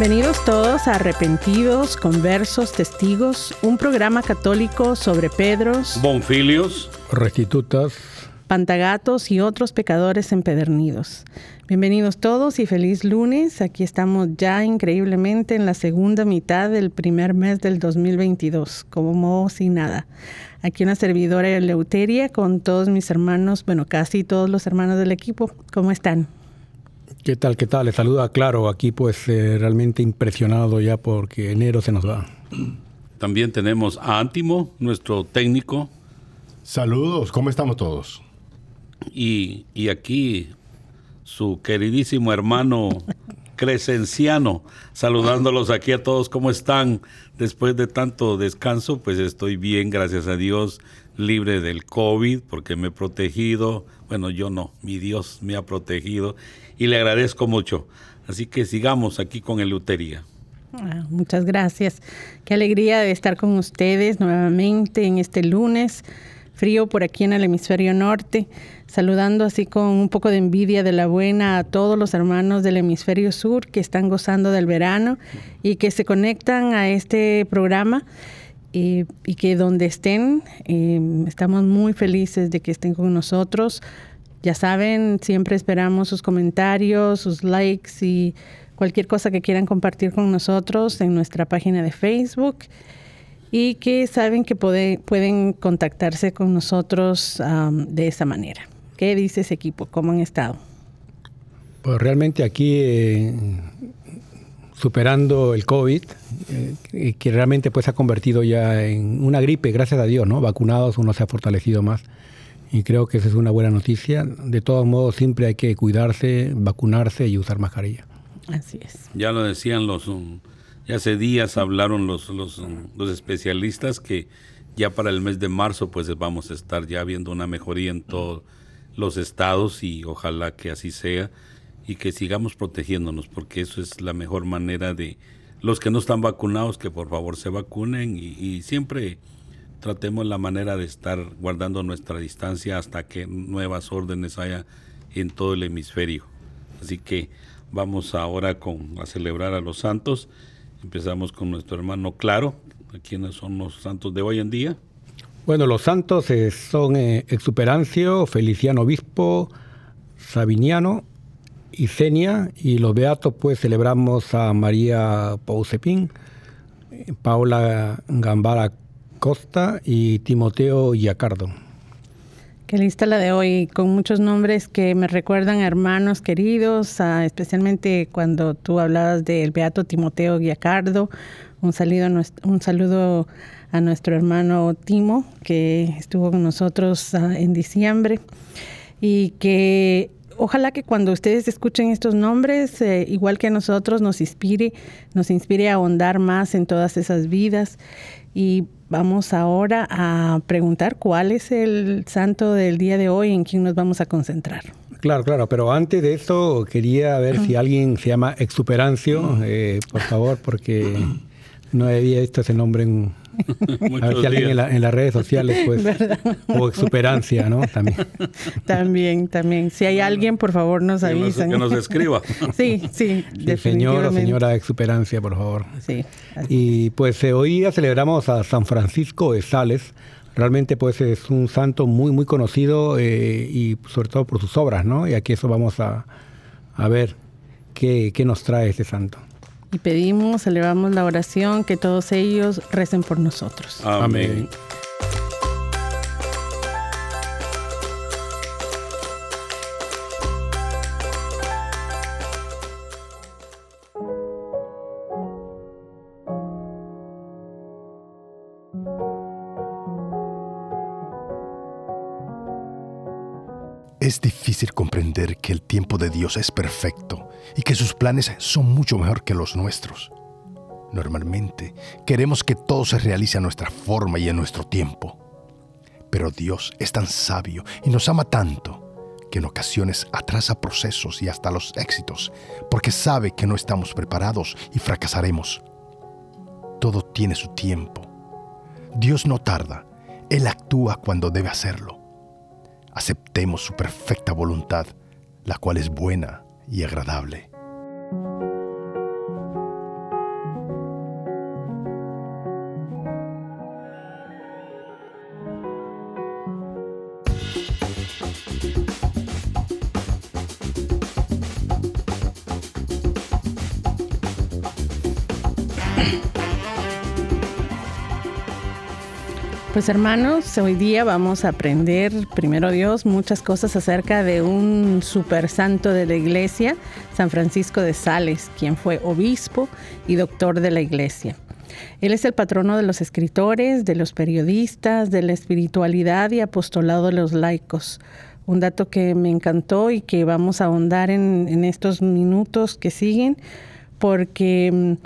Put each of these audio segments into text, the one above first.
Bienvenidos todos a Arrepentidos, Conversos, Testigos, un programa católico sobre Pedros, Bonfilios, Restitutas, Pantagatos y otros pecadores empedernidos. Bienvenidos todos y feliz lunes. Aquí estamos ya increíblemente en la segunda mitad del primer mes del 2022, como sin nada. Aquí una servidora de Leuteria con todos mis hermanos, bueno, casi todos los hermanos del equipo. ¿Cómo están? ¿Qué tal? ¿Qué tal? Le saluda Claro, aquí pues eh, realmente impresionado ya porque enero se nos va. También tenemos a Antimo, nuestro técnico. Saludos, ¿cómo estamos todos? Y, y aquí su queridísimo hermano Crescenciano, saludándolos aquí a todos, ¿cómo están? Después de tanto descanso, pues estoy bien, gracias a Dios, libre del COVID, porque me he protegido. Bueno, yo no, mi Dios me ha protegido y le agradezco mucho. Así que sigamos aquí con el Lutería. Ah, muchas gracias. Qué alegría de estar con ustedes nuevamente en este lunes frío por aquí en el hemisferio norte, saludando así con un poco de envidia de la buena a todos los hermanos del hemisferio sur que están gozando del verano y que se conectan a este programa. Y, que donde estén, eh, estamos muy felices de que estén con nosotros. Ya saben, siempre esperamos sus comentarios, sus likes y cualquier cosa que quieran compartir con nosotros en nuestra página de Facebook y que saben que pueden contactarse con nosotros de esa manera. ¿Qué dice ese equipo? ¿Cómo han estado? Pues realmente aquí eh, superando el COVID, eh, que realmente pues ha convertido ya en una gripe, gracias a Dios, ¿no? Vacunados uno se ha fortalecido más y creo que esa es una buena noticia. De todos modos, siempre hay que cuidarse, vacunarse y usar mascarilla. Así es. Ya lo decían los, um, ya hace días hablaron los, los, um, los especialistas que ya para el mes de marzo pues vamos a estar ya viendo una mejoría en todos los estados y ojalá que así sea y que sigamos protegiéndonos porque eso es la mejor manera de los que no están vacunados que por favor se vacunen y, y siempre tratemos la manera de estar guardando nuestra distancia hasta que nuevas órdenes haya en todo el hemisferio. Así que vamos ahora con, a celebrar a los santos. Empezamos con nuestro hermano Claro. ¿Quiénes son los santos de hoy en día? Bueno, los santos eh, son eh, Exuperancio, Feliciano Obispo, Sabiniano y Senia. Y los beatos, pues celebramos a María Pausepín, Paula Gambara Costa y Timoteo Yacardo. Qué lista la de hoy, con muchos nombres que me recuerdan a hermanos queridos, especialmente cuando tú hablabas del Beato Timoteo saludo, un saludo a nuestro hermano Timo, que estuvo con nosotros ah, en diciembre. y que ojalá que cuando ustedes escuchen estos nombres, eh, igual que a nosotros, nos inspire, nos inspire a ahondar más en todas esas vidas. Y vamos ahora a preguntar cuál es el santo del día de hoy, en quién nos vamos a concentrar. Claro, claro, pero antes de eso quería ver si alguien se llama Exuperancio, eh, por favor, porque no había visto ese nombre en, a ver si alguien en, las redes sociales, pues, o exuperancia, ¿no? También. También, también. Si hay alguien, por favor, nos avisen. Que nos escriba. Sí, sí, sí Señor o señora exuperancia, por favor. Sí. Y pues eh, hoy día celebramos a San Francisco de Sales. Realmente, pues, es un santo muy, muy conocido eh, y sobre todo por sus obras, ¿no? Y aquí eso vamos a, a ver qué, qué nos trae este santo y pedimos, elevamos la oración, que todos ellos recen por nosotros. Amén. Es difícil comprender que el tiempo de Dios es perfecto y que sus planes son mucho mejor que los nuestros. Normalmente queremos que todo se realice a nuestra forma y en nuestro tiempo. Pero Dios es tan sabio y nos ama tanto que en ocasiones atrasa procesos y hasta los éxitos porque sabe que no estamos preparados y fracasaremos. Todo tiene su tiempo. Dios no tarda, Él actúa cuando debe hacerlo aceptemos su perfecta voluntad, la cual es buena y agradable. Pues hermanos, hoy día vamos a aprender, primero Dios, muchas cosas acerca de un super santo de la iglesia, San Francisco de Sales, quien fue obispo y doctor de la iglesia. Él es el patrono de los escritores, de los periodistas, de la espiritualidad y apostolado de los laicos. Un dato que me encantó y que vamos a ahondar en, en estos minutos que siguen, porque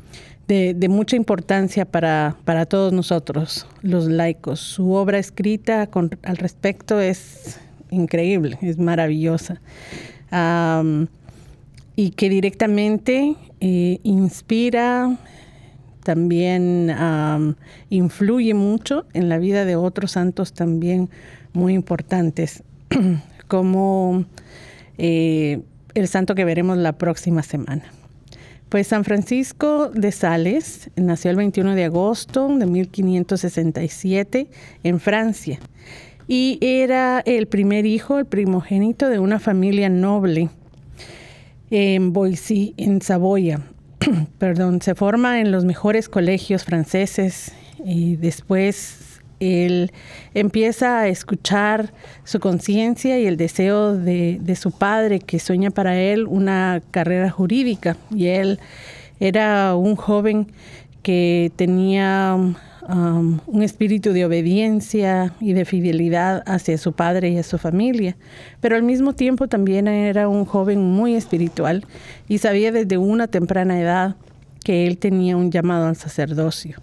de, mucha importancia para, para, todos nosotros, los laicos. Su obra escrita con, al respecto es increíble, es maravillosa. y que directamente eh, inspira, también influye mucho en la vida de otros santos también muy importantes, como eh, el santo que veremos la próxima semana. Pues San Francisco de Sales nació el 21 de agosto de 1567 en Francia y era el primer hijo, el primogénito de una familia noble en Boissy, en Saboya. Perdón, se forma en los mejores colegios franceses y después él empieza a escuchar su conciencia y el deseo de, su padre que sueña para él una carrera jurídica. Y él era un joven que tenía um, un espíritu de obediencia y de fidelidad hacia su padre y a su familia, pero al mismo tiempo también era un joven muy espiritual y sabía desde una temprana edad que él tenía un llamado al sacerdocio.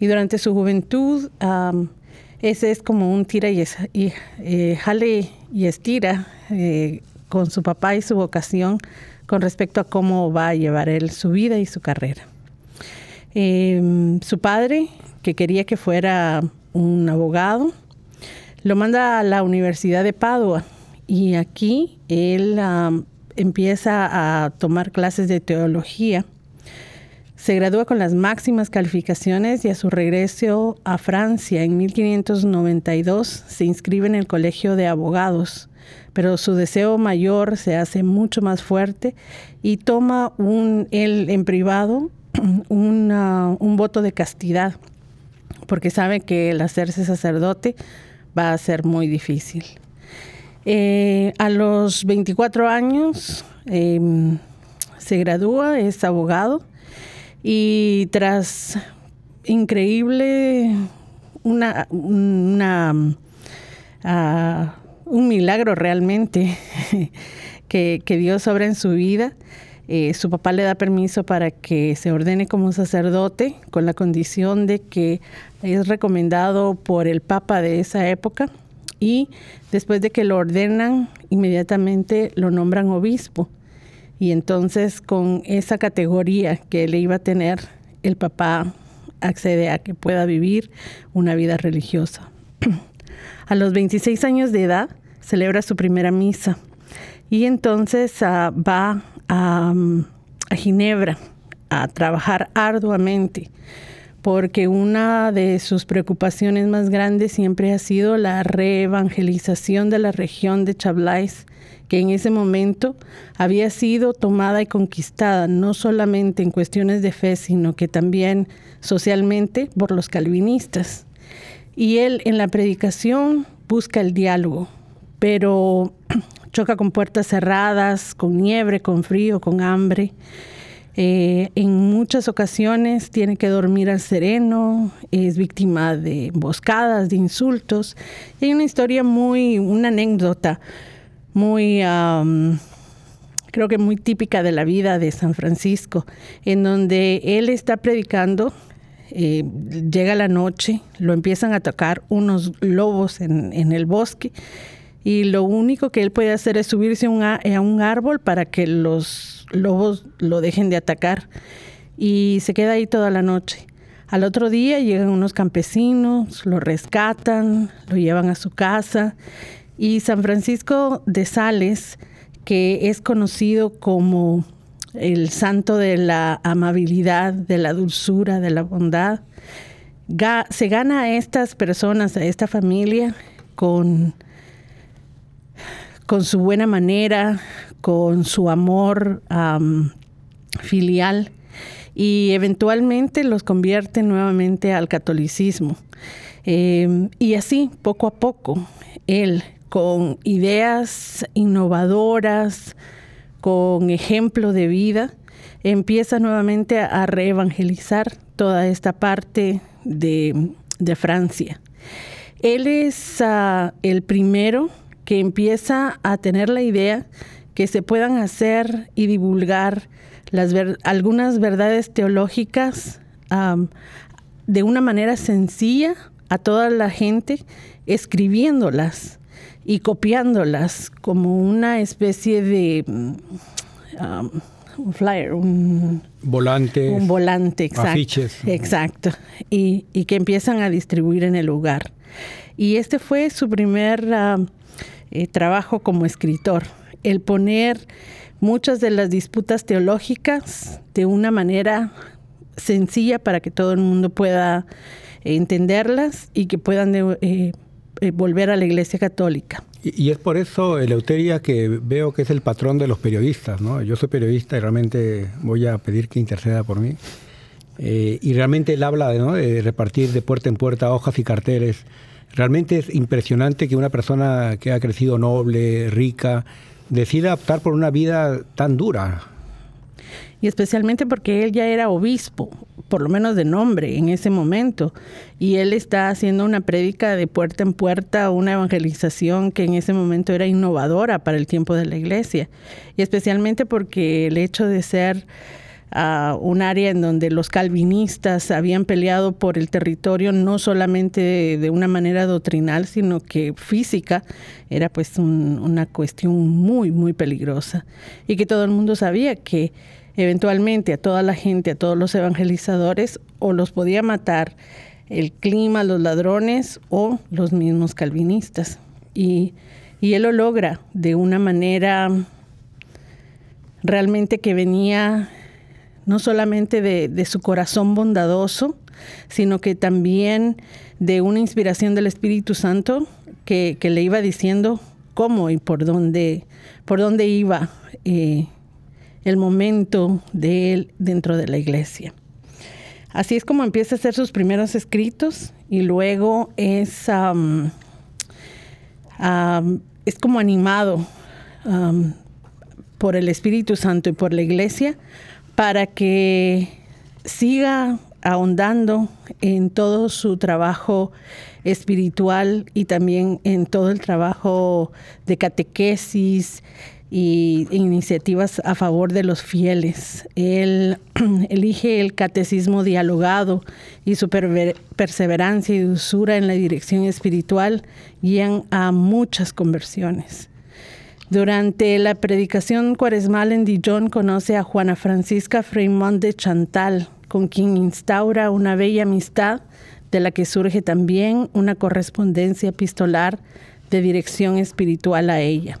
Y durante su juventud, ese es como un tira y, eh, jale y estira eh, con su papá y su vocación con respecto a cómo va a llevar él su vida y su carrera. Em, su padre, que quería que fuera un abogado, lo manda a la Universidad de Padua y aquí él empieza a tomar clases de teología se gradúa con las máximas calificaciones y a su regreso a Francia en 1592 se inscribe en el Colegio de Abogados, pero su deseo mayor se hace mucho más fuerte y toma un, él en privado un voto de castidad, porque sabe que el hacerse sacerdote va a ser muy difícil. Eh, a los 24 años em, se gradúa, es abogado y tras increíble, una, una ah, un milagro realmente que, Dios obra en su vida. Eh, su papá le da permiso para que se ordene como sacerdote con la condición de que es recomendado por el papa de esa época y después de que lo ordenan, inmediatamente lo nombran obispo. Y entonces con esa categoría que él iba a tener, el papá accede a que pueda vivir una vida religiosa. a los 26 años de edad celebra su primera misa y entonces ah, va a, a Ginebra a trabajar arduamente porque una de sus preocupaciones más grandes siempre ha sido la reevangelización de la región de Chablais, que en ese momento había sido tomada y conquistada no solamente en cuestiones de fe, sino que también socialmente por los calvinistas. Y él en la predicación busca el diálogo, pero choca con puertas cerradas, con nieve, con frío, con hambre. Eh, en muchas ocasiones tiene que dormir al sereno, es víctima de emboscadas, de insultos. hay una historia muy, una anécdota muy, creo que muy típica de la vida de San Francisco, en donde él está predicando, eh, llega la noche, lo empiezan a tocar unos lobos en, en el bosque y lo único que él puede hacer es subirse a un árbol para que los lobos lo dejen de atacar y se queda ahí toda la noche. Al otro día llegan unos campesinos, lo rescatan, lo llevan a su casa y San Francisco de Sales, que es conocido como el santo de la amabilidad, de la dulzura, de la bondad, se gana a estas personas, a esta familia, con con su buena manera, con su amor filial y eventualmente los convierte nuevamente al catolicismo. Em, y así, poco a poco, él con ideas innovadoras, con ejemplo de vida, empieza nuevamente a reevangelizar toda esta parte de, Francia. Él es ah, el primero que empieza a tener la idea que se puedan hacer y divulgar algunas verdades teológicas de una manera sencilla a toda la gente, escribiéndolas y copiándolas como una especie de un flyer, un volante, un volante, exacto, exacto, y, que empiezan a distribuir en el lugar. Y este fue su primer eh, trabajo como escritor, el poner muchas de las disputas teológicas de una manera sencilla para que todo el mundo pueda entenderlas y que puedan eh, eh, volver a la Iglesia Católica. Y, es por eso, Eleuteria, que veo que es el patrón de los periodistas. ¿no? Yo soy periodista y realmente voy a pedir que interceda por mí. y realmente él habla de repartir de puerta en puerta hojas y carteles Realmente es impresionante que una persona que ha crecido noble, rica, decida optar por una vida tan dura. Y especialmente porque él ya era obispo, por lo menos de nombre en ese momento, y él está haciendo una prédica de puerta en puerta, una evangelización que en ese momento era innovadora para el tiempo de la iglesia, y especialmente porque el hecho de ser a un área en donde los calvinistas habían peleado por el territorio no solamente de, una manera doctrinal, sino que física, era pues una cuestión muy, muy peligrosa. Y que todo el mundo sabía que eventualmente a toda la gente, a todos los evangelizadores, o los podía matar el clima, los ladrones o los mismos calvinistas. Y, y él lo logra de una manera realmente que venía no solamente de, su corazón bondadoso, sino que también de una inspiración del Espíritu Santo que, le iba diciendo cómo y por dónde, por dónde iba eh, el momento de él dentro de la iglesia. Así es como empieza a hacer sus primeros escritos y luego es, es como animado por el Espíritu Santo y por la iglesia para que siga ahondando en todo su trabajo espiritual y también en todo el trabajo de catequesis y iniciativas a favor de los fieles. Él elige el catecismo dialogado y su perseverancia y dulzura en la dirección espiritual guían a muchas conversiones. Durante la predicación cuaresmal en Dijon conoce a Juana Francisca Fremont de Chantal, con quien instaura una bella amistad de la que surge también una correspondencia epistolar de dirección espiritual a ella.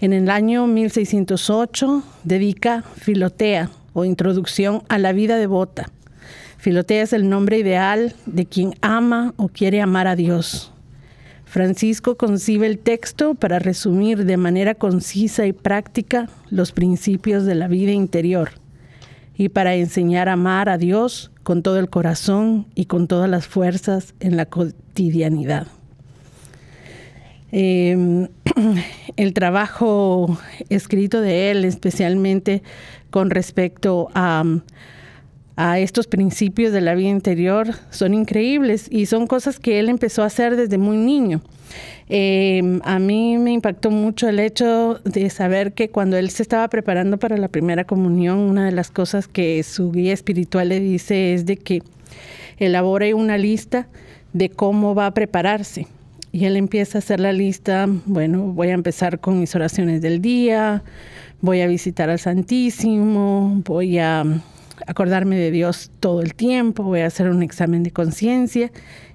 En el año 1608 dedica Filotea o Introducción a la vida devota. Filotea es el nombre ideal de quien ama o quiere amar a Dios. Francisco concibe el texto para resumir de manera concisa y práctica los principios de la vida interior y para enseñar a amar a Dios con todo el corazón y con todas las fuerzas en la cotidianidad. Em, el trabajo escrito de él, especialmente con respecto a, estos principios de la vida interior, son increíbles y son cosas que él empezó a hacer desde muy niño. Eh, a mí me impactó mucho el hecho de saber que cuando él se estaba preparando para la primera comunión, una de las cosas que su guía espiritual le dice es de que elabore una lista de cómo va a prepararse. Y él empieza a hacer la lista, bueno, voy a empezar con mis oraciones del día, voy a visitar al Santísimo, voy a acordarme de Dios todo el tiempo, voy a hacer un examen de conciencia.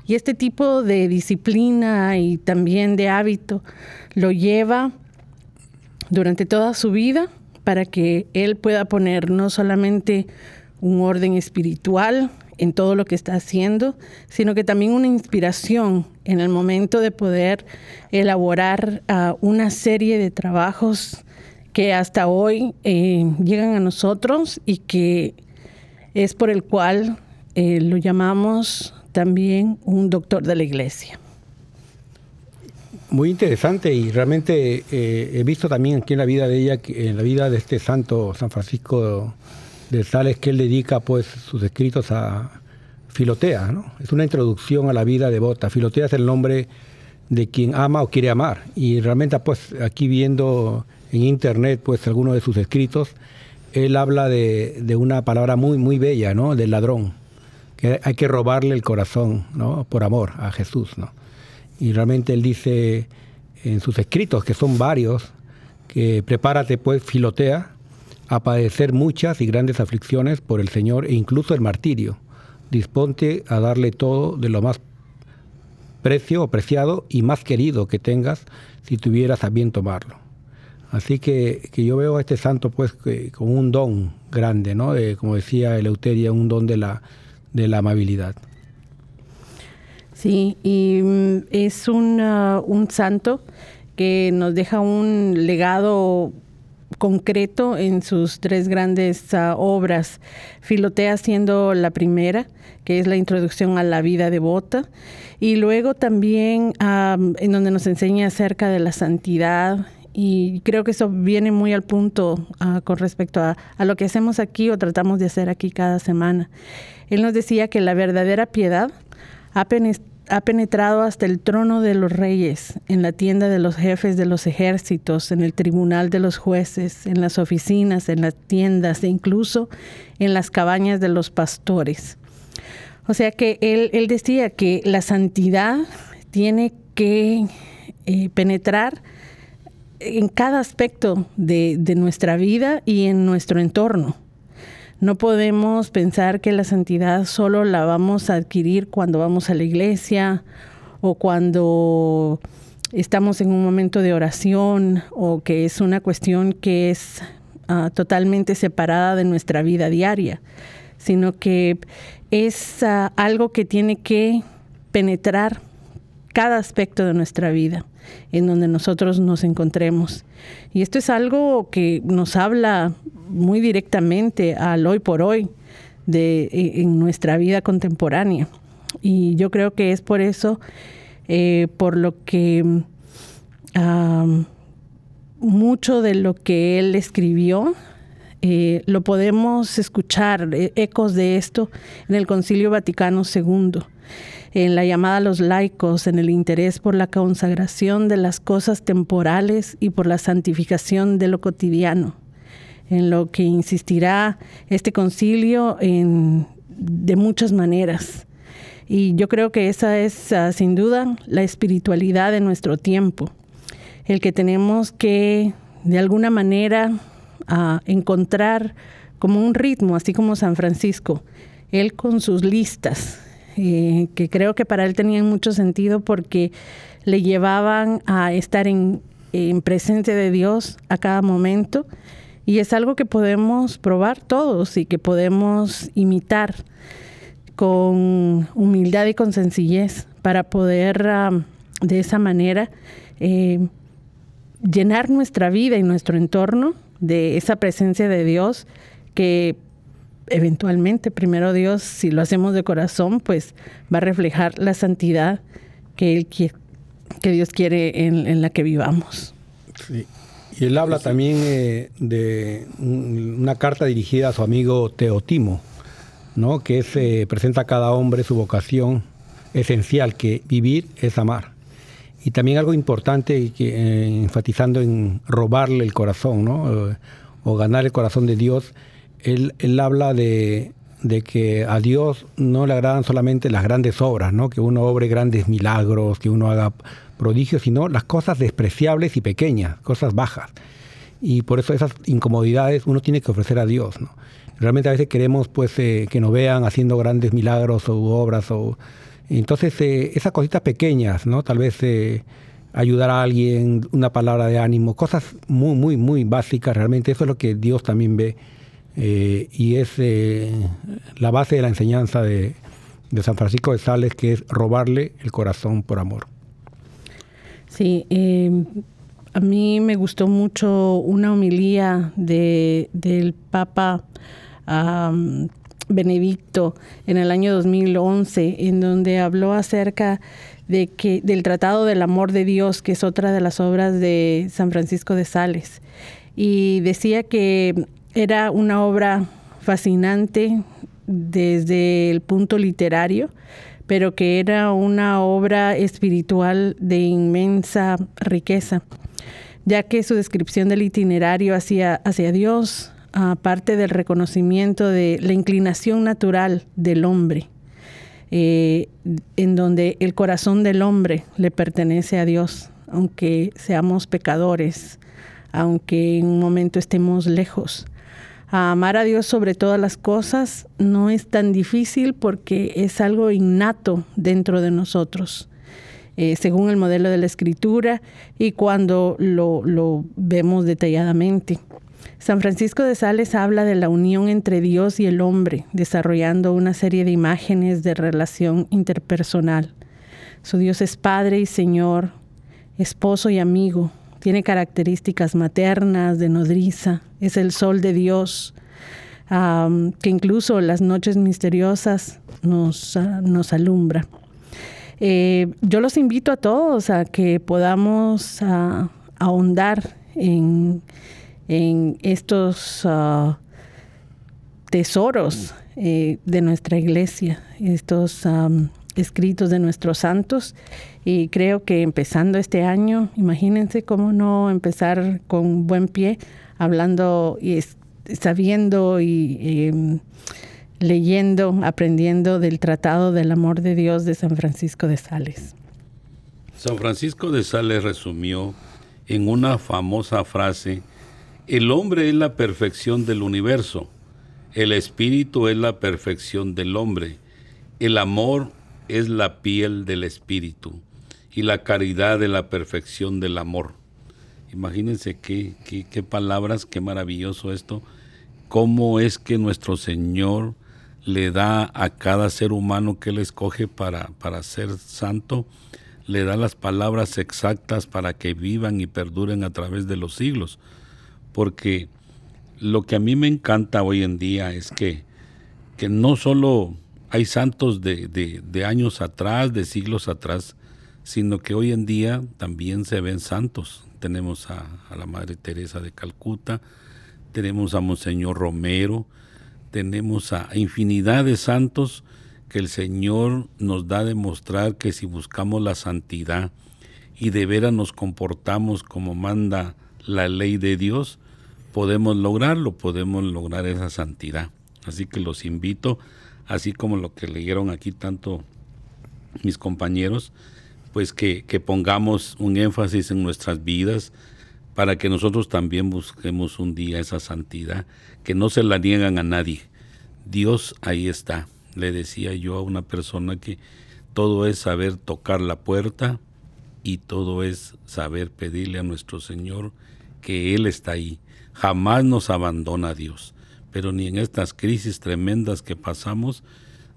Y este tipo de disciplina y también de hábito lo lleva durante toda su vida para que él pueda poner no solamente un orden espiritual en todo lo que está haciendo, sino que también una inspiración en el momento de poder elaborar ah, una serie de trabajos que hasta hoy eh, llegan a nosotros y que es por el cual eh, lo llamamos también un doctor de la iglesia. Muy interesante y realmente eh, he visto también aquí en la vida de ella, en la vida de este santo San Francisco de Sales, que él dedica pues sus escritos a Filotea, ¿no? Es una introducción a la vida devota. Filotea es el nombre de quien ama o quiere amar y realmente pues aquí viendo en internet pues algunos de sus escritos, él habla de, de una palabra muy muy bella, ¿no? Del ladrón hay que robarle el corazón, ¿no? Por amor a Jesús, ¿no? Y realmente él dice en sus escritos, que son varios, que prepárate pues, filotea, a padecer muchas y grandes aflicciones por el Señor e incluso el martirio. Disponte a darle todo de lo más precio preciado y más querido que tengas si tuvieras a bien tomarlo. Así que, que yo veo a este santo pues con un don grande, ¿no? como decía Eleuteria, un don de la, de la amabilidad. Sí, y mm, es un, un santo que nos deja un legado concreto en sus tres grandes ah, obras. Filotea siendo la primera, que es la introducción a la vida devota, y luego también en donde nos enseña acerca de la santidad. Y creo que eso viene muy al punto ah, con respecto a, a lo que hacemos aquí o tratamos de hacer aquí cada semana. Él nos decía que la verdadera piedad ha penetrado hasta el trono de los reyes, en la tienda de los jefes de los ejércitos, en el tribunal de los jueces, en las oficinas, en las tiendas e incluso en las cabañas de los pastores. O sea que él, decía que la santidad tiene que eh, penetrar en cada aspecto de nuestra vida y en nuestro entorno. No podemos pensar que la santidad solo la vamos a adquirir cuando vamos a la iglesia o cuando estamos en un momento de oración o que es una cuestión que es ah, totalmente separada de nuestra vida diaria, sino que es ah, algo que tiene que penetrar cada aspecto de nuestra vida en donde nosotros nos encontremos. Y esto es algo que nos habla muy directamente al hoy por hoy de, e, en nuestra vida contemporánea. Y yo creo que es por eso, eh, por lo que mucho de lo que él escribió Eh, lo podemos escuchar, eh, ecos de esto, en el Concilio Vaticano II, en la llamada a los laicos, en el interés por la consagración de las cosas temporales y por la santificación de lo cotidiano, en lo que insistirá este concilio en, de muchas maneras. Y yo creo que esa es ah, sin duda la espiritualidad de nuestro tiempo, el que tenemos que de alguna manera a encontrar como un ritmo, así como San Francisco, él con sus listas, eh, que creo que para él tenían mucho sentido porque le llevaban a estar en, en presencia de Dios a cada momento. Y es algo que podemos probar todos y que podemos imitar con humildad y con sencillez para poder de esa manera eh, llenar nuestra vida y nuestro entorno de esa presencia de Dios que eventualmente, primero Dios, si lo hacemos de corazón, pues va a reflejar la santidad que, él, que, que Dios quiere en, la que vivamos. Y él habla también eh, de una carta dirigida a su amigo Teotimo, ¿no? que se presenta a cada hombre su vocación esencial, que vivir es amar. Y también algo importante, que, eh, enfatizando en robarle el corazón, ¿no? Eh, o ganar el corazón de Dios, él, él habla de, de, que a Dios no le agradan solamente las grandes obras, ¿no? que uno obre grandes milagros, que uno haga prodigios, sino las cosas despreciables y pequeñas, cosas bajas. Y por eso esas incomodidades uno tiene que ofrecer a Dios. ¿no? Realmente a veces queremos pues, eh, que nos vean haciendo grandes milagros o obras o entonces, eh, esas cositas pequeñas, ¿no? Tal vez eh, ayudar a alguien, una palabra de ánimo, cosas muy, muy, muy básicas, realmente eso es lo que Dios también ve eh, y es la base de la enseñanza de, San Francisco de Sales, que es robarle el corazón por amor. Sí, a mí me gustó mucho una homilía de, del Papa. Benedicto en el año 2011, en donde habló acerca de que, del Tratado del Amor de Dios, que es otra de las obras de San Francisco de Sales. Y decía que era una obra fascinante desde el punto literario, pero que era una obra espiritual de inmensa riqueza, ya que su descripción del itinerario hacia, hacia Dios aparte del reconocimiento de la inclinación natural del hombre, eh, en donde el corazón del hombre le pertenece a Dios, aunque seamos pecadores, aunque en un momento estemos lejos. Amar a Dios sobre todas las cosas no es tan difícil porque es algo innato dentro de nosotros. Eh, según el modelo de la escritura y cuando lo vemos detalladamente. San Francisco de Sales habla de la unión entre Dios y el hombre, desarrollando una serie de imágenes de relación interpersonal. Su Dios es Padre y Señor, esposo y amigo, tiene características maternas, de nodriza, es el sol de Dios, que incluso las noches misteriosas nos, ah, nos alumbra. Eh, yo los invito a todos a que podamos ah, ahondar en en estos ah, tesoros eh, de nuestra iglesia, estos escritos de nuestros santos. Y creo que empezando este año, imagínense cómo no empezar con buen pie, hablando y sabiendo y em, leyendo, aprendiendo del Tratado del Amor de Dios de San Francisco de Sales. San Francisco de Sales resumió en una famosa frase el hombre es la perfección del universo, el espíritu es la perfección del hombre, el amor es la piel del espíritu y la caridad es la perfección del amor. Imagínense qué, qué, palabras, qué maravilloso esto, cómo es que nuestro Señor le da a cada ser humano que él escoge para, para ser santo, le da las palabras exactas para que vivan y perduren a través de los siglos. Porque lo que a mí me encanta hoy en día es que, que no solo hay santos de, de, años atrás, de siglos atrás, sino que hoy en día también se ven santos. Tenemos a, la Madre Teresa de Calcuta, tenemos a Monseñor Romero, tenemos a infinidad de santos que el Señor nos da a demostrar que si buscamos la santidad y de veras nos comportamos como manda la ley de Dios, podemos lograrlo, podemos lograr esa santidad. Así que los invito, así como lo que leyeron aquí tanto mis compañeros, pues que, que pongamos un énfasis en nuestras vidas para que nosotros también busquemos un día esa santidad, que no se la niegan a nadie. Dios ahí está le decía yo a una persona que todo es saber tocar la puerta y todo es saber pedirle a nuestro Señor que Él está ahí. Jamás nos abandona Dios, pero ni en estas crisis tremendas que pasamos,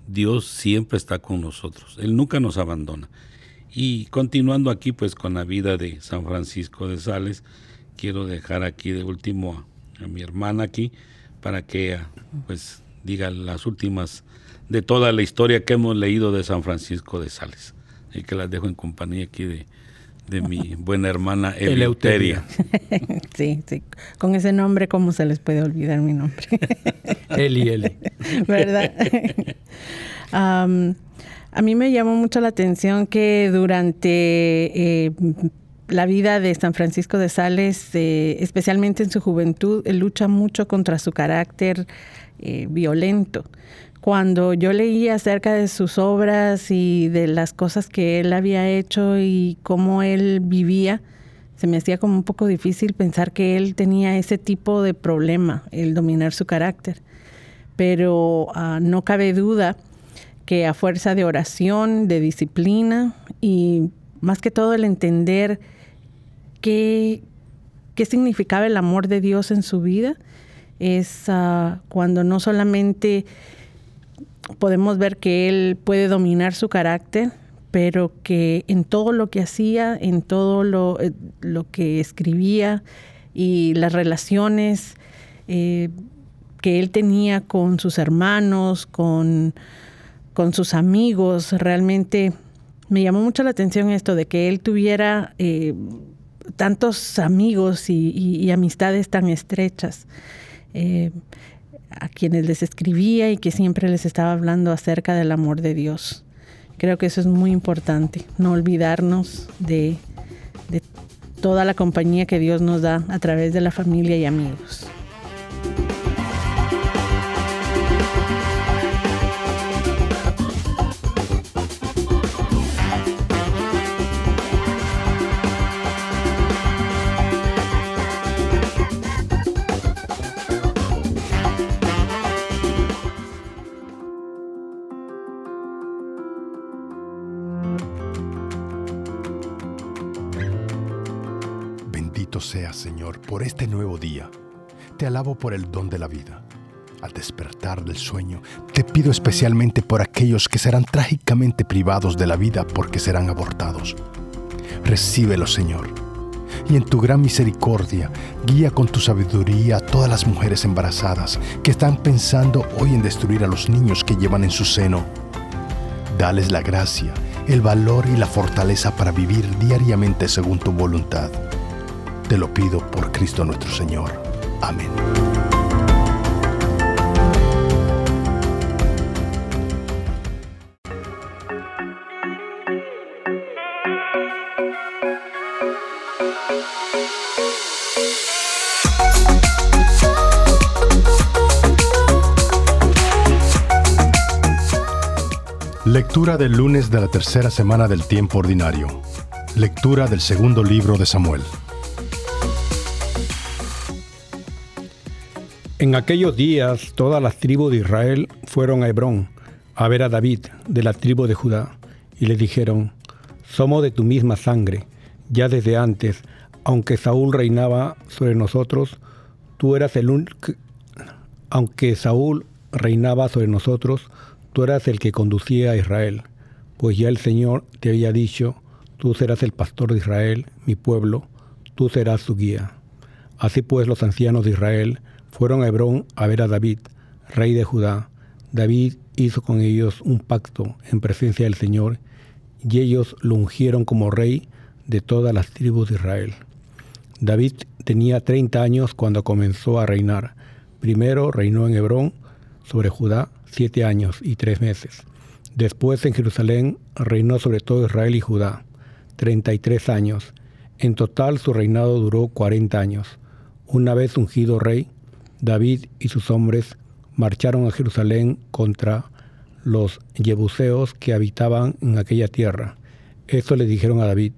Dios siempre está con nosotros. Él nunca nos abandona. Y continuando aquí pues con la vida de San Francisco de Sales, quiero dejar aquí de último a, mi hermana aquí para que pues diga las últimas de toda la historia que hemos leído de San Francisco de Sales. Y que las dejo en compañía aquí de, de mi buena hermana Eleuteria. Sí, sí. Con ese nombre, ¿cómo se les puede olvidar mi nombre? Eli, Eli. ¿Verdad? a mí me llamó mucho la atención que durante eh, la vida de San Francisco de Sales, eh, especialmente en su juventud, él lucha mucho contra su carácter eh, violento cuando yo leía acerca de sus obras y de las cosas que él había hecho y cómo él vivía, se me hacía como un poco difícil pensar que él tenía ese tipo de problema, el dominar su carácter. Pero ah, no cabe duda que a fuerza de oración, de disciplina y más que todo el entender qué, qué significaba el amor de Dios en su vida, es ah, cuando no solamente podemos ver que él puede dominar su carácter, pero que en todo lo que hacía, en todo lo, eh, que escribía y las relaciones eh, que él tenía con sus hermanos, con, con, sus amigos, realmente me llamó mucho la atención esto de que él tuviera eh, tantos amigos y, amistades tan estrechas a quienes les escribía y que siempre les estaba hablando acerca del amor de Dios. Creo que eso es muy importante, no olvidarnos de, toda la compañía que Dios nos da a través de la familia y amigos. Señor, por este nuevo día. Te alabo por el don de la vida. Al despertar del sueño, te pido especialmente por aquellos que serán trágicamente privados de la vida porque serán abortados. Recíbelo, Señor. Y en tu gran misericordia, guía con tu sabiduría a todas las mujeres embarazadas que están pensando hoy en destruir a los niños que llevan en su seno. Dales la gracia, el valor y la fortaleza para vivir diariamente según tu voluntad te lo pido por Cristo nuestro Señor. Amén. Lectura del lunes de la tercera semana del tiempo ordinario. Lectura del segundo libro de Samuel. En aquellos días todas las tribus de Israel fueron a Hebrón a ver a David de la tribu de Judá y le dijeron, somos de tu misma sangre, ya desde antes, aunque Saúl reinaba sobre nosotros, tú eras el único, aunque Saúl reinaba sobre nosotros, tú eras el que conducía a Israel, pues ya el Señor te había dicho, tú serás el pastor de Israel, mi pueblo, tú serás su guía. Así pues los ancianos de Israel fueron a Hebrón a ver a David, rey de Judá. David hizo con ellos un pacto en presencia del Señor y ellos lo ungieron como rey de todas las tribus de Israel. David tenía 30 años cuando comenzó a reinar. Primero reinó en Hebrón sobre Judá siete años y tres meses. Después en Jerusalén reinó sobre todo Israel y Judá, 33 años. En total su reinado duró 40 años. Una vez ungido rey, David y sus hombres marcharon a Jerusalén contra los jebuseos que habitaban en aquella tierra. Esto le dijeron a David,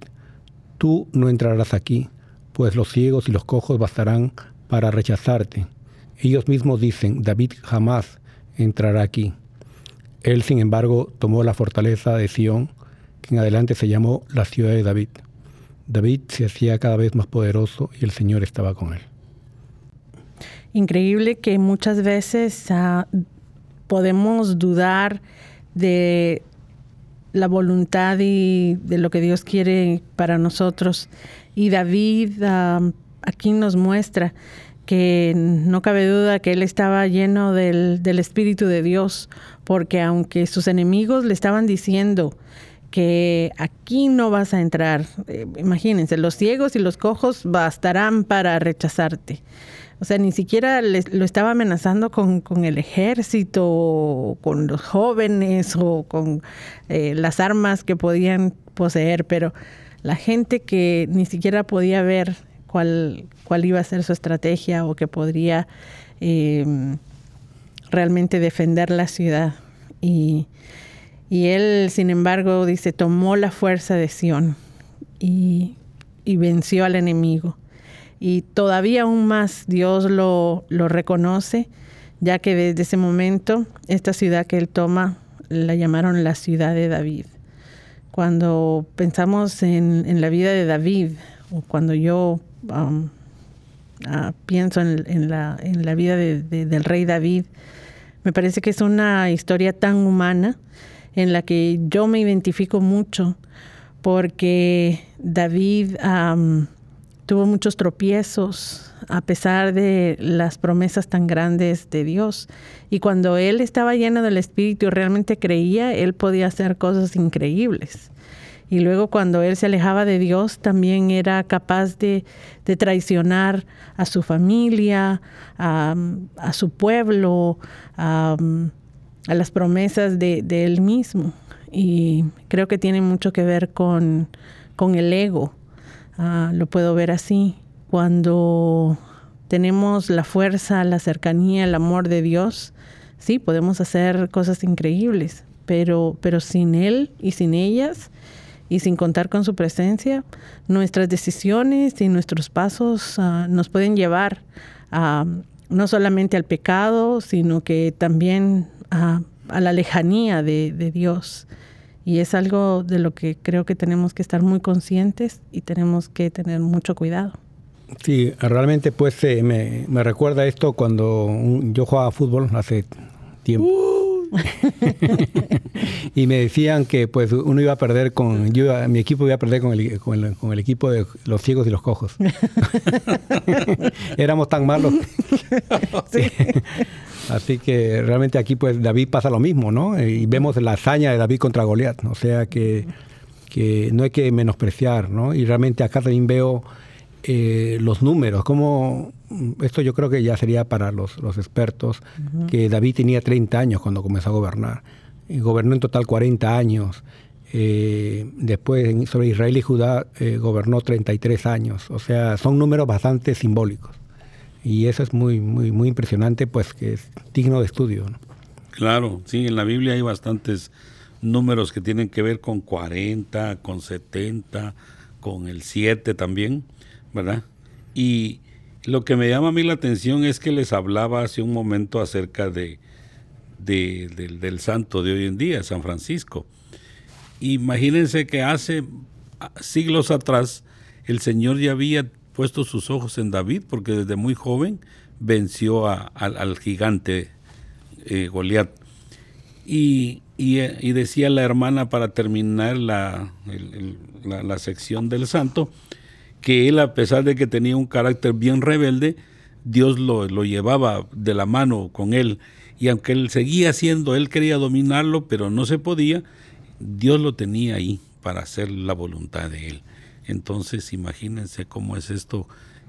tú no entrarás aquí, pues los ciegos y los cojos bastarán para rechazarte. Ellos mismos dicen, David jamás entrará aquí. Él, sin embargo, tomó la fortaleza de Sión, que en adelante se llamó la ciudad de David. David se hacía cada vez más poderoso y el Señor estaba con él. Increíble que muchas veces ah, podemos dudar de la voluntad y de lo que Dios quiere para nosotros. Y David ah, aquí nos muestra que no cabe duda que él estaba lleno del, Espíritu de Dios, porque aunque sus enemigos le estaban diciendo que aquí no vas a entrar, eh, imagínense, los ciegos y los cojos bastarán para rechazarte. O sea, ni siquiera lo estaba amenazando con, el ejército, con los jóvenes o con eh, las armas que podían poseer, pero la gente que ni siquiera podía ver cuál, cuál iba a ser su estrategia o que podría em, realmente defender la ciudad. Y, él, sin embargo, dice, tomó la fuerza de Sión y, venció al enemigo. Y todavía aún más Dios lo, lo reconoce, ya que desde ese momento esta ciudad que él toma la llamaron la ciudad de David. Cuando pensamos en, en la vida de David, o cuando yo Um, ah, pienso en, la, en, la, vida del rey David, me parece que es una historia tan humana en la que yo me identifico mucho porque David tuvo muchos tropiezos a pesar de las promesas tan grandes de Dios. Y cuando él estaba lleno del Espíritu y realmente creía, él podía hacer cosas increíbles. Y luego cuando él se alejaba de Dios, también era capaz de, traicionar a su familia, a, su pueblo, a, las promesas de, él mismo. Y creo que tiene mucho que ver con, el ego. Ah, lo puedo ver así. Cuando tenemos la fuerza, la cercanía, el amor de Dios, sí, podemos hacer cosas increíbles, pero, pero sin Él y sin ellas, y sin contar con su presencia, nuestras decisiones y nuestros pasos ah, nos pueden llevar a, no solamente al pecado, sino que también a, la lejanía de, Dios. Y es algo de lo que creo que tenemos que estar muy conscientes y tenemos que tener mucho cuidado. Sí, realmente pues eh, me, me, recuerda esto cuando yo jugaba fútbol hace tiempo. Uh. y me decían que pues uno iba a perder con, yo mi equipo iba a perder con el, con el, equipo de los ciegos y los cojos. Éramos tan malos. Así que realmente aquí pues David pasa lo mismo, ¿no? Y vemos la hazaña de David contra Goliat, o sea que, que no hay que menospreciar, ¿no? Y realmente acá también veo eh, los números, como esto yo creo que ya sería para los, expertos, que David tenía 30 años cuando comenzó a gobernar, y gobernó en total 40 años. Eh, después sobre Israel y Judá eh, gobernó 33 años, o sea, son números bastante simbólicos. Y eso es muy, muy, muy impresionante, pues que es digno de estudio. Claro, sí, en la Biblia hay bastantes números que tienen que ver con 40, con 70, con el 7 también. ¿verdad? Y lo que me llama a mí la atención es que les hablaba hace un momento acerca de, del, santo de hoy en día, San Francisco. Imagínense que hace siglos atrás el Señor ya había puesto sus ojos en David porque desde muy joven venció al gigante eh, Goliat. Y, y, decía la hermana para terminar la, la sección del santo, que él, a pesar de que tenía un carácter bien rebelde, Dios lo, llevaba de la mano con él. Y aunque él seguía siendo, él quería dominarlo, pero no se podía, Dios lo tenía ahí para hacer la voluntad de él. Entonces, imagínense cómo es esto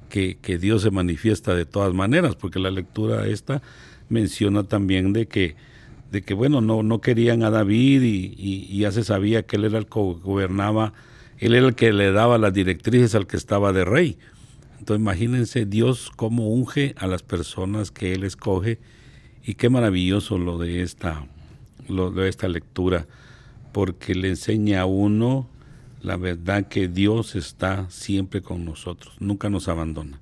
que, Dios se manifiesta de todas maneras, porque la lectura esta menciona también de que, de que bueno, no, no querían a David y, ya se sabía que él era el que gobernaba, él era el que le daba las directrices al que estaba de rey. Entonces imagínense Dios cómo unge a las personas que Él escoge y qué maravilloso lo de esta, lo de esta lectura, porque le enseña a uno la verdad que Dios está siempre con nosotros, nunca nos abandona.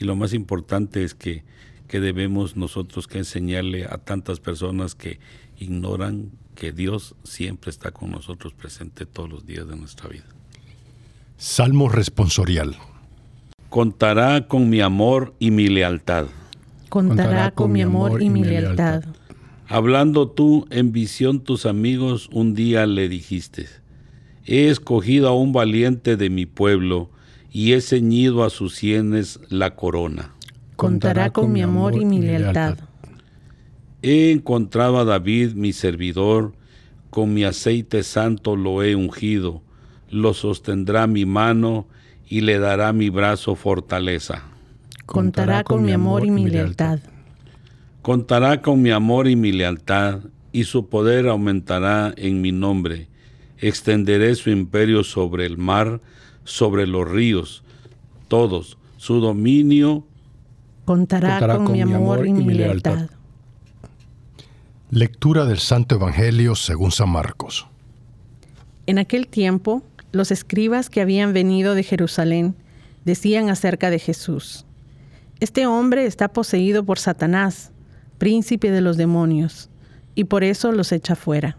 Y lo más importante es que, que debemos nosotros que enseñarle a tantas personas que ignoran que Dios siempre está con nosotros presente todos los días de nuestra vida. Salmo responsorial. Contará con mi amor y mi lealtad. Contará con mi amor y mi lealtad. Hablando tú en visión tus amigos, un día le dijiste, He escogido a un valiente de mi pueblo y he ceñido a sus sienes la corona. Contará con mi amor y mi lealtad. He encontrado a David, mi servidor, con mi aceite santo lo he ungido, lo sostendrá mi mano y le dará mi brazo fortaleza. Contará con mi amor y mi lealtad. Contará con mi amor y mi lealtad, y su poder aumentará en mi nombre extenderé su imperio sobre el mar, sobre los ríos, todos, su dominio contará, con, mi amor y, mi lealtad. Lectura del Santo Evangelio según San Marcos. En aquel tiempo, los escribas que habían venido de Jerusalén decían acerca de Jesús, Este hombre está poseído por Satanás, príncipe de los demonios, y por eso los echa fuera.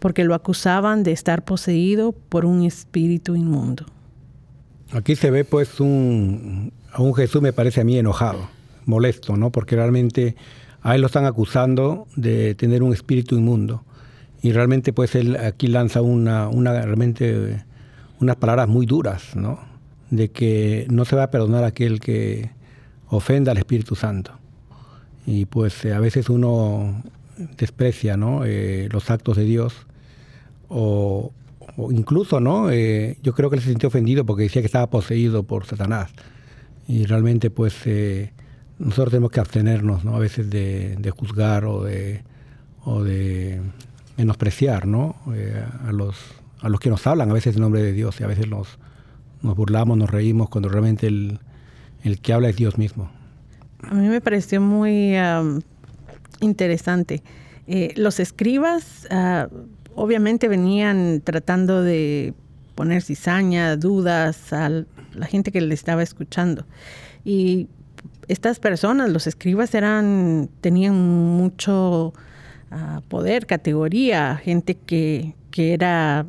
porque lo acusaban de estar poseído por un espíritu inmundo. Aquí se ve pues un, un Jesús me parece a mí enojado, molesto, ¿no? Porque realmente a él lo están acusando de tener un espíritu inmundo. Y realmente pues él aquí lanza una, una realmente unas palabras muy duras, ¿no? De que no se va a perdonar a aquel que ofenda al Espíritu Santo. Y pues a veces uno desprecia ¿no? Eh, los actos de Dios o, incluso, ¿no? Eh, yo creo que él se sintió ofendido porque decía que estaba poseído por Satanás. Y realmente, pues, eh, nosotros tenemos que abstenernos, ¿no? A veces de, juzgar o de, o de menospreciar, ¿no? Eh, a, los, a los que nos hablan a veces en nombre de Dios y a veces nos, nos burlamos, nos reímos cuando realmente el, el que habla es Dios mismo. A mí me pareció muy interesante. los escribas ah, obviamente venían tratando de poner cizaña, dudas a la gente que le estaba escuchando. Y estas personas, los escribas, eran, tenían mucho ah, poder, categoría, gente que, era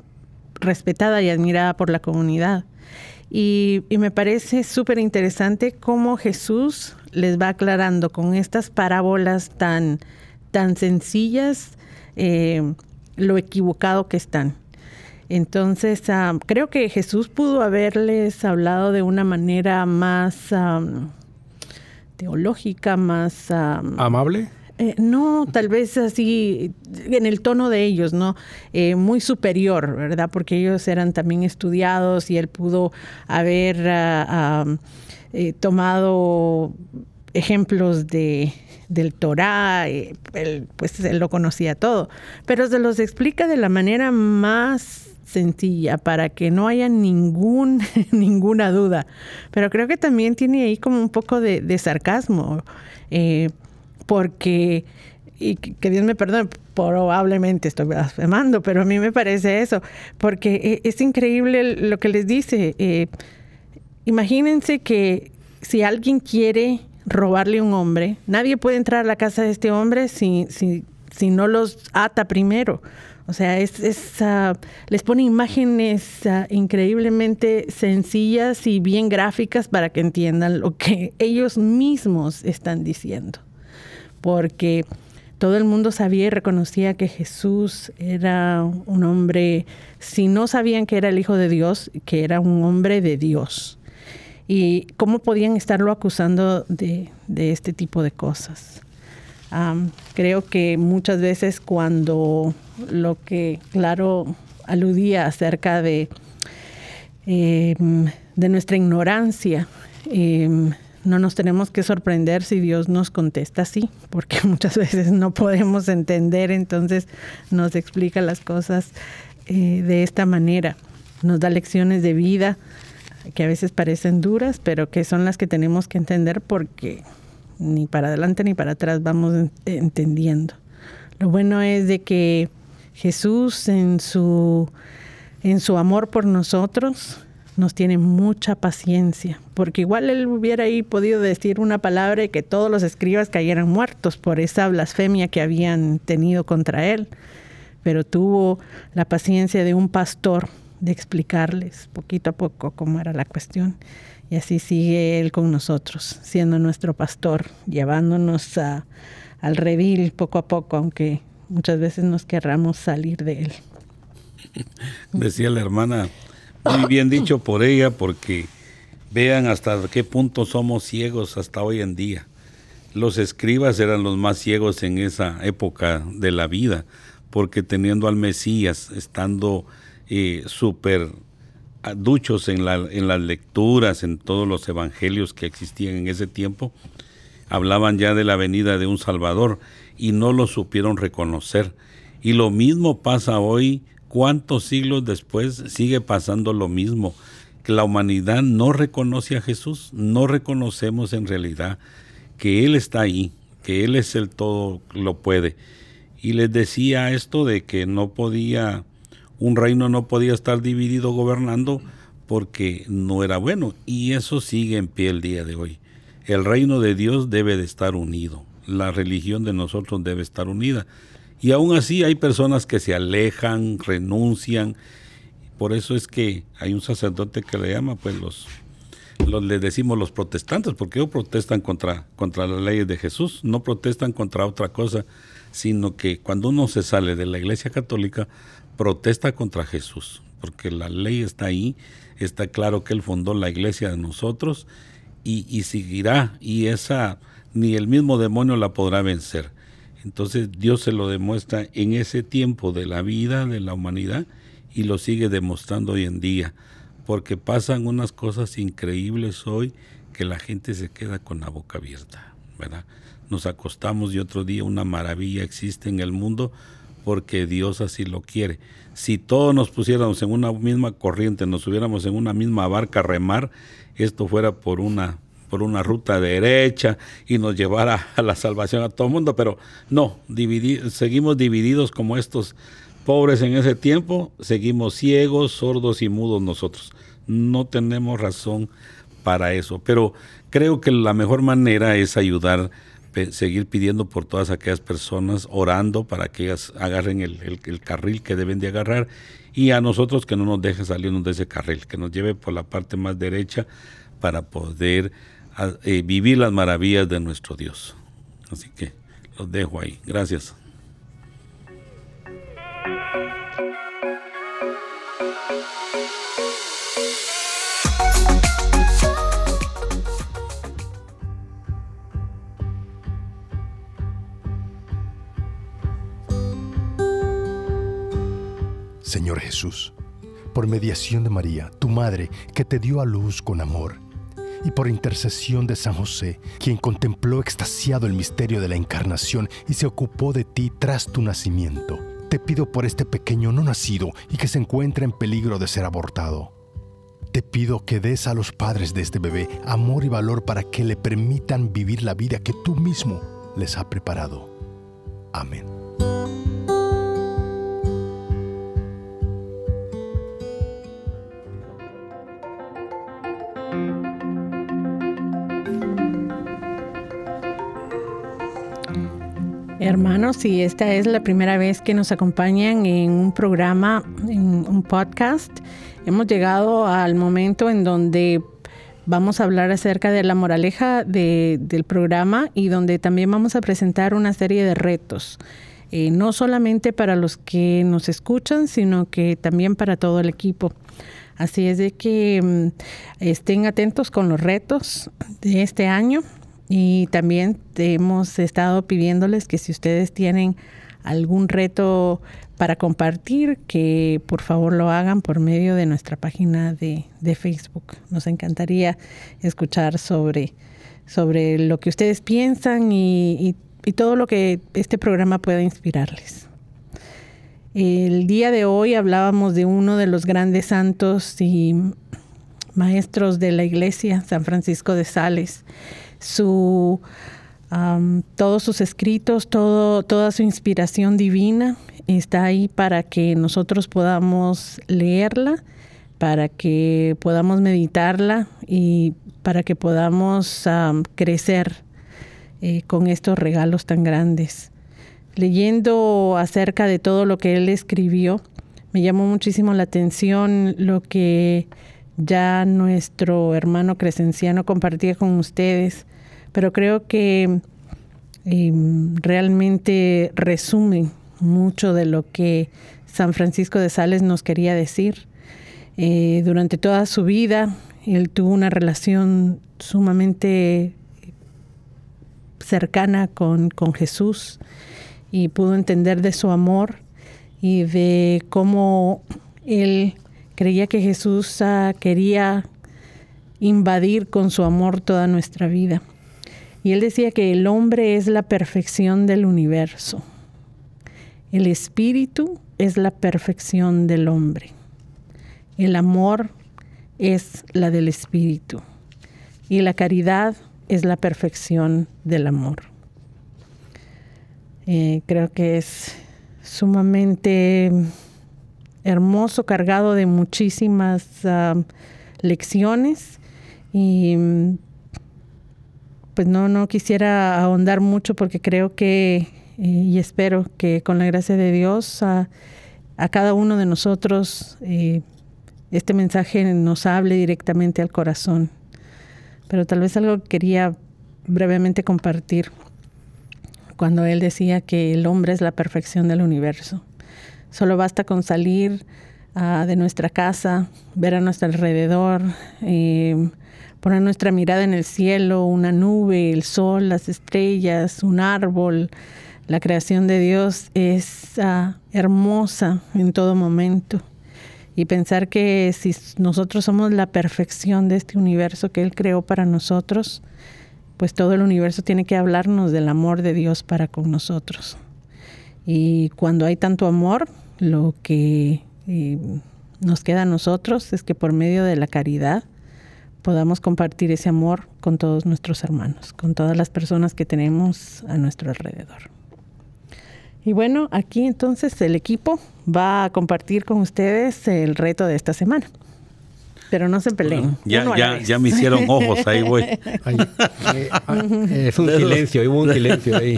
respetada y admirada por la comunidad. Y, me parece súper interesante cómo Jesús les va aclarando con estas parábolas tan, tan sencillas. Eh, lo equivocado que están. Entonces, ah, creo que Jesús pudo haberles hablado de una manera más teológica, más... ¿Amable? Eh, no, tal vez así en el tono de ellos, ¿no? Eh, muy superior, ¿verdad? Porque ellos eran también estudiados y él pudo haber ah, eh, tomado ejemplos de, del Torah, eh, pues él lo conocía todo, pero se los explica de la manera más sencilla para que no haya ningún, ninguna duda. Pero creo que también tiene ahí como un poco de, sarcasmo, eh, porque y que Dios me perdone, probablemente estoy blasfemando, pero a mí me parece eso, porque e, es increíble lo que les dice. Eh, imagínense que si alguien quiere robarle a un hombre, nadie puede entrar a la casa de este hombre si, si, si no los ata primero. O sea, es, les pone imágenes ah, increíblemente sencillas y bien gráficas para que entiendan lo que ellos mismos están diciendo. Porque todo el mundo sabía y reconocía que Jesús era un hombre, si no sabían que era el Hijo de Dios, que era un hombre de Dios. ¿Y cómo podían estarlo acusando de, este tipo de cosas? creo que muchas veces cuando lo que, claro, aludía acerca de, em, de nuestra ignorancia, em, no nos tenemos que sorprender si Dios nos contesta así, porque muchas veces no podemos entender, entonces nos explica las cosas eh, de esta manera, nos da lecciones de vida que a veces parecen duras, pero que son las que tenemos que entender porque ni para adelante ni para atrás vamos entendiendo. Lo bueno es de que Jesús en su, en su amor por nosotros nos tiene mucha paciencia, porque igual él hubiera ahí podido decir una palabra y que todos los escribas cayeran muertos por esa blasfemia que habían tenido contra él, pero tuvo la paciencia de un pastor de explicarles poquito a poco cómo era la cuestión. Y así sigue Él con nosotros, siendo nuestro pastor, llevándonos a, al redil poco a poco, aunque muchas veces nos querramos salir de Él. Decía la hermana, muy bien dicho por ella, porque vean hasta qué punto somos ciegos hasta hoy en día. Los escribas eran los más ciegos en esa época de la vida, porque teniendo al Mesías, estando eh, súper duchos en, la, en las lecturas, en todos los evangelios que existían en ese tiempo, hablaban ya de la venida de un Salvador y no lo supieron reconocer. Y lo mismo pasa hoy, cuántos siglos después sigue pasando lo mismo, que la humanidad no reconoce a Jesús, no reconocemos en realidad que Él está ahí, que Él es el todo lo puede. Y les decía esto de que no podía un reino no podía estar dividido gobernando porque no era bueno. Y eso sigue en pie el día de hoy. El reino de Dios debe de estar unido. La religión de nosotros debe estar unida. Y aún así hay personas que se alejan, renuncian. Por eso es que hay un sacerdote que le llama, pues los, los decimos los protestantes, porque ellos protestan contra, contra las leyes de Jesús, no protestan contra otra cosa, sino que cuando uno se sale de la iglesia católica, protesta contra Jesús, porque la ley está ahí, está claro que Él fundó la iglesia de nosotros y, seguirá, y esa ni el mismo demonio la podrá vencer. Entonces Dios se lo demuestra en ese tiempo de la vida de la humanidad y lo sigue demostrando hoy en día, porque pasan unas cosas increíbles hoy que la gente se queda con la boca abierta, ¿verdad? Nos acostamos y otro día una maravilla existe en el mundo porque Dios así lo quiere. Si todos nos pusiéramos en una misma corriente, nos hubiéramos en una misma barca a remar, esto fuera por una por una ruta derecha y nos llevara a la salvación a todo el mundo, pero no, seguimos divididos como estos pobres en ese tiempo, seguimos ciegos, sordos y mudos nosotros. No tenemos razón para eso, pero creo que la mejor manera es ayudar seguir pidiendo por todas aquellas personas, orando para que ellas agarren el, carril que deben de agarrar y a nosotros que no nos deje salirnos de ese carril, que nos lleve por la parte más derecha para poder eh, vivir las maravillas de nuestro Dios. Así que los dejo ahí. Gracias. Señor Jesús, por mediación de María, tu Madre, que te dio a luz con amor, y por intercesión de San José, quien contempló extasiado el misterio de la encarnación y se ocupó de ti tras tu nacimiento, te pido por este pequeño no nacido y que se encuentra en peligro de ser abortado. Te pido que des a los padres de este bebé amor y valor para que le permitan vivir la vida que tú mismo les has preparado Amén. Hermanos, si esta es la primera vez que nos acompañan en un programa, en un podcast, hemos llegado al momento en donde vamos a hablar acerca de la moraleja del programa y donde también vamos a presentar una serie de retos, eh, no solamente para los que nos escuchan, sino que también para todo el equipo. Así es de que mm, estén atentos con los retos de este año y también hemos estado pidiéndoles que si ustedes tienen algún reto para compartir, que por favor lo hagan por medio de nuestra página de, Facebook. Nos encantaría escuchar sobre, sobre lo que ustedes piensan y, y todo lo que este programa pueda inspirarles. El día de hoy hablábamos de uno de los grandes santos y maestros de la iglesia, San Francisco de Sales su, todos sus escritos, todo, toda su inspiración divina está ahí para que nosotros podamos leerla, para que podamos meditarla y para que podamos crecer eh, con estos regalos tan grandes. Leyendo acerca de todo lo que él escribió, me llamó muchísimo la atención lo que ya nuestro hermano Crescenciano compartía con ustedes pero creo que em, realmente resume mucho de lo que San Francisco de Sales nos quería decir. Eh, durante toda su vida, él tuvo una relación sumamente cercana con, con Jesús y pudo entender de su amor y de cómo él creía que Jesús ah, quería invadir con su amor toda nuestra vida. Y él decía que el hombre es la perfección del universo. El espíritu es la perfección del hombre. El amor es la del espíritu. Y la caridad es la perfección del amor. Eh, creo que es sumamente hermoso, cargado de muchísimas ah, lecciones y pues no, no quisiera ahondar mucho porque creo que eh, y espero que con la gracia de Dios a, cada uno de nosotros eh, este mensaje nos hable directamente al corazón. Pero tal vez algo que quería brevemente compartir cuando él decía que el hombre es la perfección del universo. Solo basta con salir ah, de nuestra casa, ver a nuestro alrededor, eh, poner nuestra mirada en el cielo, una nube, el sol, las estrellas, un árbol. La creación de Dios es ah, hermosa en todo momento. Y pensar que si nosotros somos la perfección de este universo que Él creó para nosotros, pues todo el universo tiene que hablarnos del amor de Dios para con nosotros. Y cuando hay tanto amor, lo que eh, nos queda a nosotros es que por medio de la caridad podamos compartir ese amor con todos nuestros hermanos, con todas las personas que tenemos a nuestro alrededor. Y bueno, aquí entonces el equipo va a compartir con ustedes el reto de esta semana. Pero no se peleen. ya, ya, ya me hicieron ojos, ahí voy. Eh, ah, es un silencio, hubo un silencio ahí.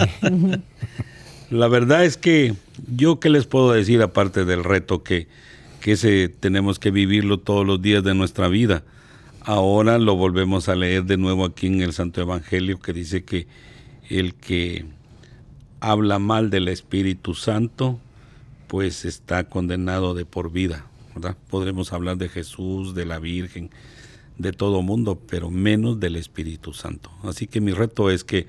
La verdad es que yo qué les puedo decir aparte del reto que, que ese tenemos que vivirlo todos los días de nuestra vida Ahora lo volvemos a leer de nuevo aquí en el Santo Evangelio que dice que el que habla mal del Espíritu Santo, pues está condenado de por vida. Podremos hablar de Jesús, de la Virgen, de todo mundo, pero menos del Espíritu Santo. Así que mi reto es que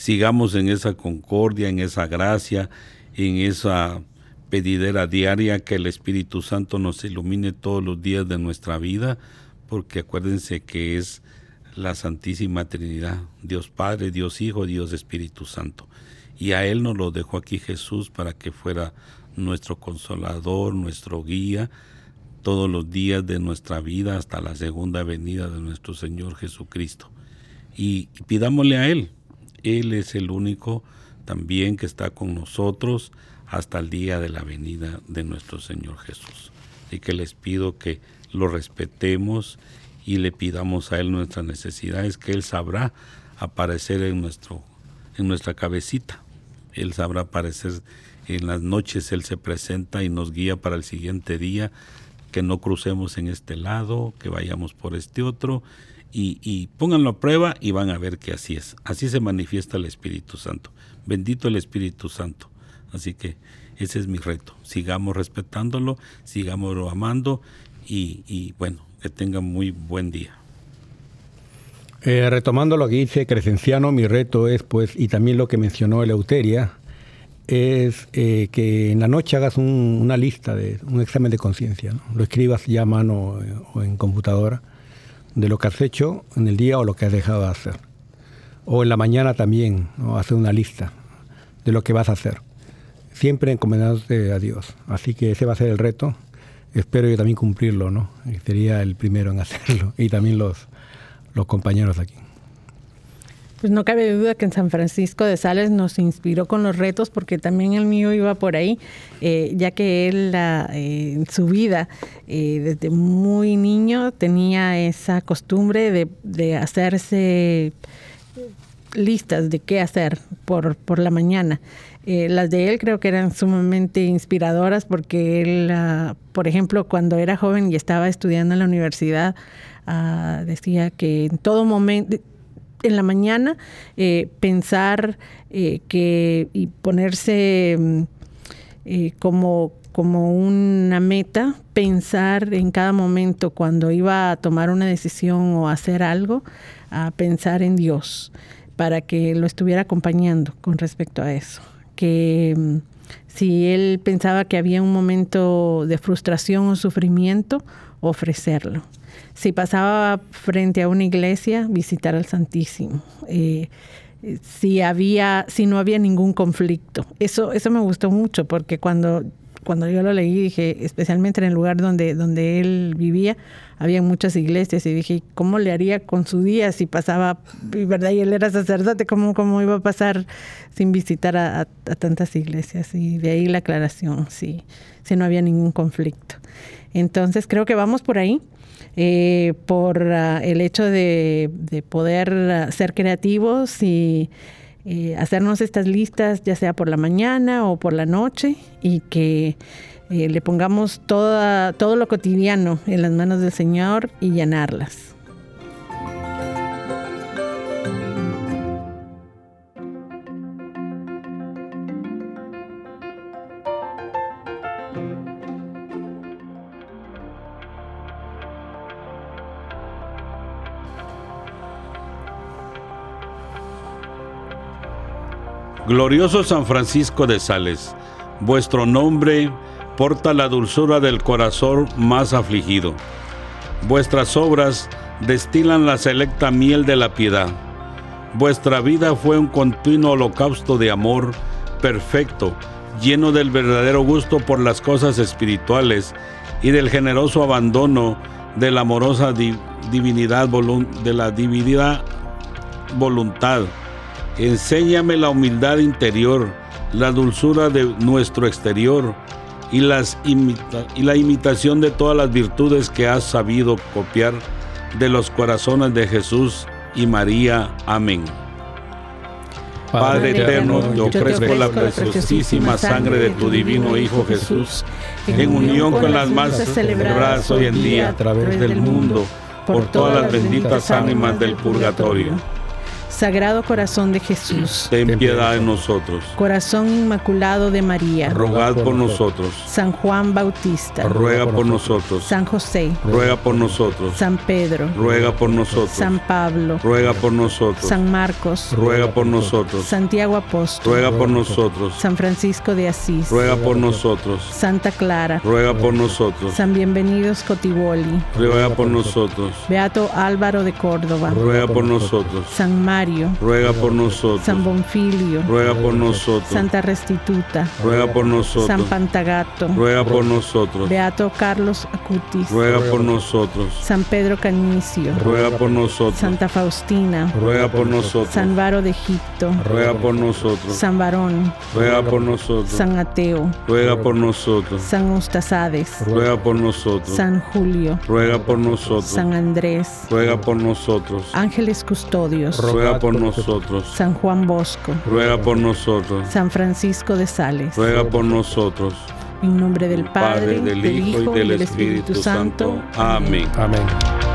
sigamos en esa concordia, en esa gracia, en esa pedidera diaria, que el Espíritu Santo nos ilumine todos los días de nuestra vida porque acuérdense que es la Santísima Trinidad, Dios Padre, Dios Hijo, Dios Espíritu Santo. Y a Él nos lo dejó aquí Jesús para que fuera nuestro consolador, nuestro guía, todos los días de nuestra vida hasta la segunda venida de nuestro Señor Jesucristo. Y, pidámosle a Él, Él es el único también que está con nosotros hasta el día de la venida de nuestro Señor Jesús. Y que les pido que lo respetemos y le pidamos a Él nuestras necesidades, que Él sabrá aparecer en, nuestro, en nuestra cabecita. Él sabrá aparecer en las noches, Él se presenta y nos guía para el siguiente día, que no crucemos en este lado, que vayamos por este otro, y, y pónganlo a prueba y van a ver que así es. Así se manifiesta el Espíritu Santo. Bendito el Espíritu Santo. Así que ese es mi reto. Sigamos respetándolo, sigamos amando y, bueno, que tengan muy buen día. Eh, retomando lo que dice Crescenciano, mi reto es, pues, y también lo que mencionó Eleuteria, es eh, que en la noche hagas una lista, de un examen de conciencia, lo escribas ya a mano eh, o en computadora, de lo que has hecho en el día o lo que has dejado de hacer. O en la mañana también, ¿no? hacer una lista de lo que vas a hacer. Siempre encomendándote a Dios. Así que ese va a ser el reto. Espero yo también cumplirlo, ¿no? sería el primero en hacerlo. Y también los, los compañeros aquí. Pues no cabe duda que en San Francisco de Sales nos inspiró con los retos, porque también el mío iba por ahí, eh, ya que él eh, en su vida, eh, desde muy niño, tenía esa costumbre de, hacerse listas de qué hacer por, por la mañana. las de él creo que eran sumamente inspiradoras porque él, uh, por ejemplo, cuando era joven y estaba estudiando en la universidad, uh, decía que en todo momento, en la mañana eh, pensar eh, que y ponerse mm, eh, como, como una meta, pensar en cada momento cuando iba a tomar una decisión o hacer algo, a pensar en Dios para que lo estuviera acompañando con respecto a eso. Que mm, si él pensaba que había un momento de frustración o sufrimiento, ofrecerlo si pasaba frente a una iglesia, visitar al Santísimo. Eh, si había, si no había ningún conflicto. Eso, eso me gustó mucho porque cuando, cuando yo lo leí dije, especialmente en el lugar donde, donde él vivía, había muchas iglesias y dije, ¿cómo le haría con su día si pasaba, verdad, y él era sacerdote, ¿cómo, cómo iba a pasar sin visitar a, tantas iglesias? Y de ahí la aclaración, si, si no había ningún conflicto. Entonces creo que vamos por ahí. Eh, por uh, el hecho de, de poder uh, ser creativos y eh, hacernos estas listas, ya sea por la mañana o por la noche, y que eh, le pongamos toda, todo lo cotidiano en las manos del Señor y llenarlas. Glorioso San Francisco de Sales, vuestro nombre porta la dulzura del corazón más afligido. Vuestras obras destilan la selecta miel de la piedad. Vuestra vida fue un continuo holocausto de amor perfecto, lleno del verdadero gusto por las cosas espirituales y del generoso abandono de la amorosa divinidad de la divinidad voluntad Enséñame la humildad interior, la dulzura de nuestro exterior y, las y la imitación de todas las virtudes que has sabido copiar de los corazones de Jesús y María. Amén. Padre eterno, yo ofrezco la preciosísima sangre de tu divino Hijo Jesús, en unión con las masas celebradas hoy en día a través del mundo, por todas las benditas ánimas del purgatorio Sagrado Corazón de Jesús, ten piedad de nosotros. Corazón Inmaculado de María, rogad por nosotros. San Juan Bautista, ruega por nosotros. San José, ruega por nosotros. San Pedro, ruega por nosotros. San Pablo, ruega por nosotros. San Marcos, ruega por nosotros. Santiago Apóstol, ruega por nosotros. San Francisco de Asís, ruega por nosotros. Santa Clara, ruega por nosotros. San Bienvenidos Cotiboli, ruega por nosotros. Beato Álvaro de Córdoba, ruega por nosotros. San Mario, Hilario, ruega por nosotros. San Bonfilio, ruega por nosotros. Santa Restituta, ruega por nosotros. San Pantagato, ruega por nosotros. Beato Carlos Acutis, ruega por nosotros. San Pedro Canicio, ruega por nosotros. Santa Faustina, ruega por nosotros. San Varo de Egipto, ruega por nosotros. San Varón, ruega por nosotros. San Ateo, ruega por nosotros. San Ustazades, ruega por nosotros. San Julio, ruega por nosotros. San Andrés, ruega por nosotros. Ángeles Custodios, ruega por nosotros. San Juan Bosco, ruega por nosotros. San Francisco de Sales, ruega por nosotros. En nombre del Padre, del, Hijo y del, Espíritu, Santo. Santo. Amén. Amén.